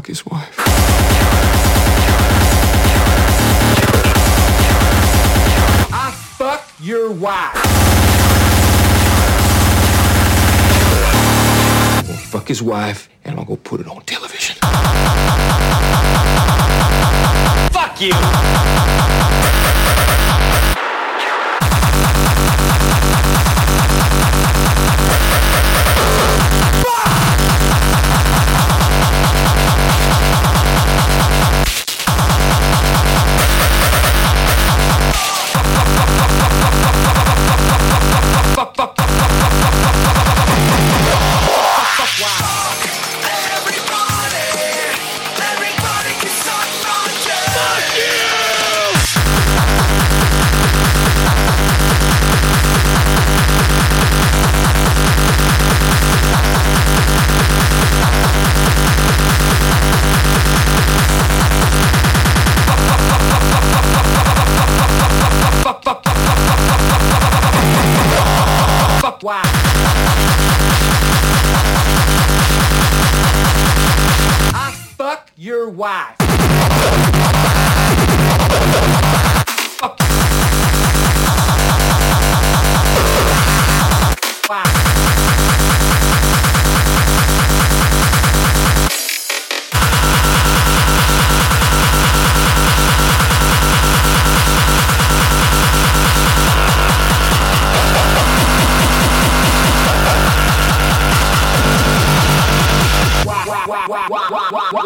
fuck his wife. I fuck your wife. Well, fuck his wife, and I'll go put it on television. Fuck you! why?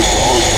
House.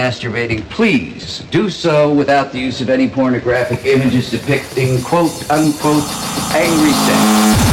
Masturbating, please do so without the use of any pornographic images depicting quote unquote angry sex.